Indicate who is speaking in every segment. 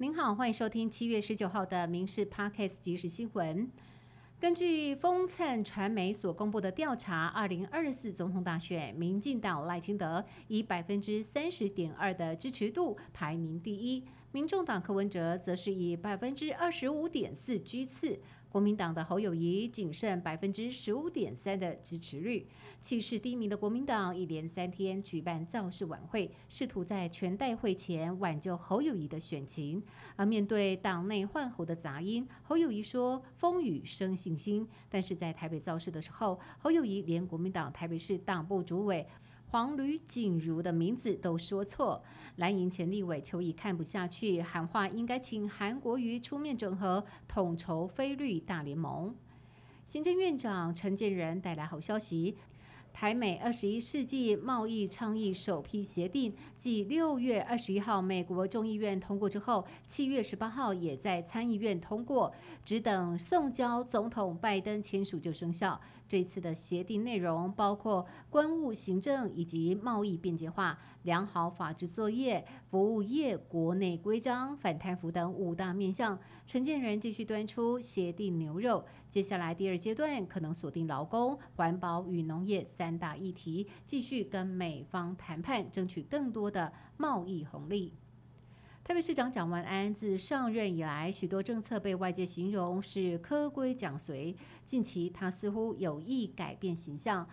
Speaker 1: 您好，欢迎收听七月十九号的《民事 Podcast 即时新闻》。根据风灿传媒所公布的调查，二零二四总统大选，民进党赖清德以百分之三十点二的支持度排名第一，民众党柯文哲则是以百分之二十五点四居次。国民党的侯友谊仅剩百分之十五点三的支持率，气势低迷的国民党一连三天举办造势晚会，试图在全代会前挽救侯友谊的选情。而面对党内换候的杂音，侯友谊说风雨生信心。但是在台北造势的时候，侯友谊连国民党台北市党部主委。黄吕锦如的名字都说错，蓝营前立委邱毅看不下去，喊话应该请韩国瑜出面整合，统筹非绿大联盟。行政院长陈建仁带来好消息。台美二十一世纪贸易倡议首批协定，继六月二十一号美国众议院通过之后，七月十八号也在参议院通过，只等送交总统拜登签署就生效。这次的协定内容包括关务行政以及贸易便捷化、良好法制作业、服务业国内规章、反贪腐等五大面向。陈建仁继续端出协定牛肉，接下来第二阶段可能锁定劳工、环保与农业三大议题，继续跟美方谈判，争取更多的贸易红利。台北市长蒋万安自上任以来，许多政策被外界形容是科规讲随，近期他似乎有意改变形象。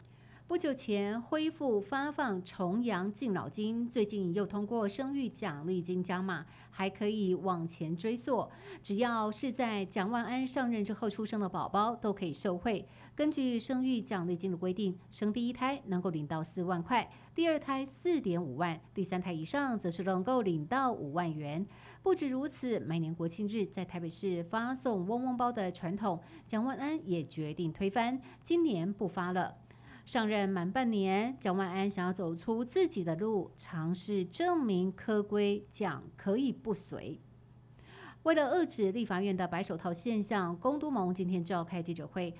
Speaker 1: 不久前恢复发放重阳敬老金，最近又通过生育奖励金加码，还可以往前追溯，只要是在蒋万安上任之后出生的宝宝都可以受惠。根据生育奖励金的规定，生第一胎能够领到四万块，第二胎四点五万，第三胎以上则是能够领到五万元。不止如此，每年国庆日在台北市发送嗡嗡包的传统，蒋万安也决定推翻，今年不发了。上任满半年，蒋万安想要走出自己的路，尝试证明科规讲可以不随。为了遏制立法院的白手套现象，公都盟今天召开记者会。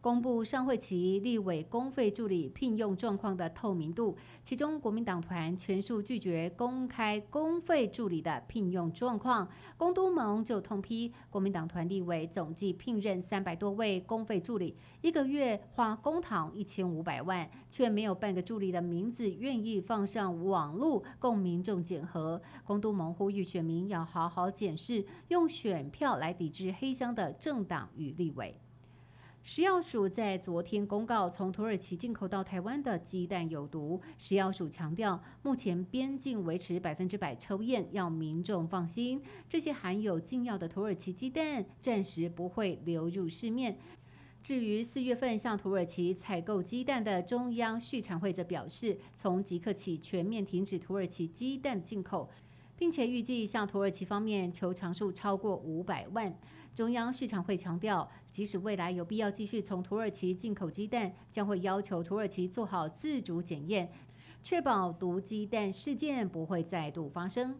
Speaker 1: 公布上会期立委公费助理聘用状况的透明度，其中国民党团全数拒绝公开公费助理的聘用状况。公都盟就痛批国民党团立委总计聘任三百多位公费助理，一个月花公帑一千五百万，却没有半个助理的名字愿意放上网络供民众检核。公都盟呼吁选民要好好检视，用选票来抵制黑箱的政党与立委。食药署在昨天公告，从土耳其进口到台湾的鸡蛋有毒。食药署强调，目前边境维持百分之百抽验，要民众放心。这些含有禁药的土耳其鸡蛋暂时不会流入市面。至于四月份向土耳其采购鸡蛋的中央畜产会则表示，从即刻起全面停止土耳其鸡蛋进口，并且预计向土耳其方面求偿数超过五百万。中央市场会强调，即使未来有必要继续从土耳其进口鸡蛋，将会要求土耳其做好自主检验，确保毒鸡蛋事件不会再度发生。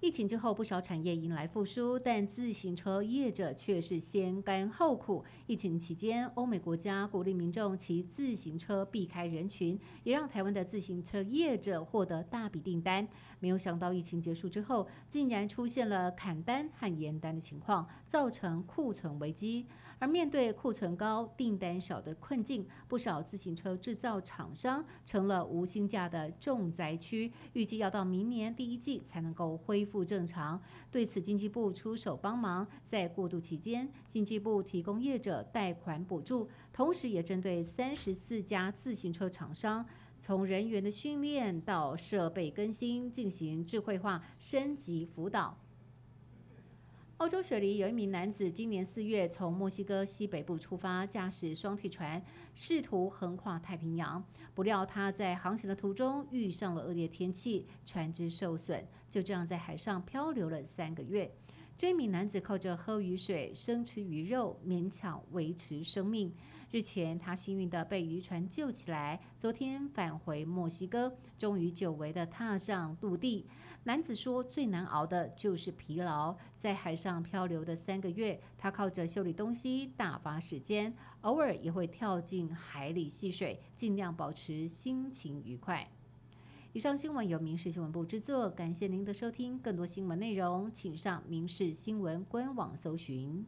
Speaker 1: 疫情之后，不少产业迎来复苏，但自行车业者却是先甘后苦。疫情期间，欧美国家鼓励民众骑自行车避开人群，也让台湾的自行车业者获得大笔订单。没有想到，疫情结束之后，竟然出现了砍单和延单的情况，造成库存危机。而面对库存高、订单少的困境，不少自行车制造厂商成了无薪假的重灾区。预计要到明年第一季才能够恢复复正常。对此，经济部出手帮忙，在过渡期间，经济部提供业者贷款补助，同时也针对三十四家自行车厂商，从人员的训练到设备更新，进行智慧化升级辅导。欧洲雪梨有一名男子，今年四月从墨西哥西北部出发，驾驶双体船试图横跨太平洋。不料他在航行的途中遇上了恶劣天气，船只受损，就这样在海上漂流了三个月。这名男子靠着喝雨水、生吃鱼肉，勉强维持生命。日前，他幸运地被渔船救起来。昨天返回墨西哥，终于久违地踏上陆地。男子说：“最难熬的就是疲劳，在海上漂流的三个月，他靠着修理东西打发时间，偶尔也会跳进海里戏水，尽量保持心情愉快。”以上新闻由民事新闻部制作，感谢您的收听。更多新闻内容，请上民事新闻官网搜寻。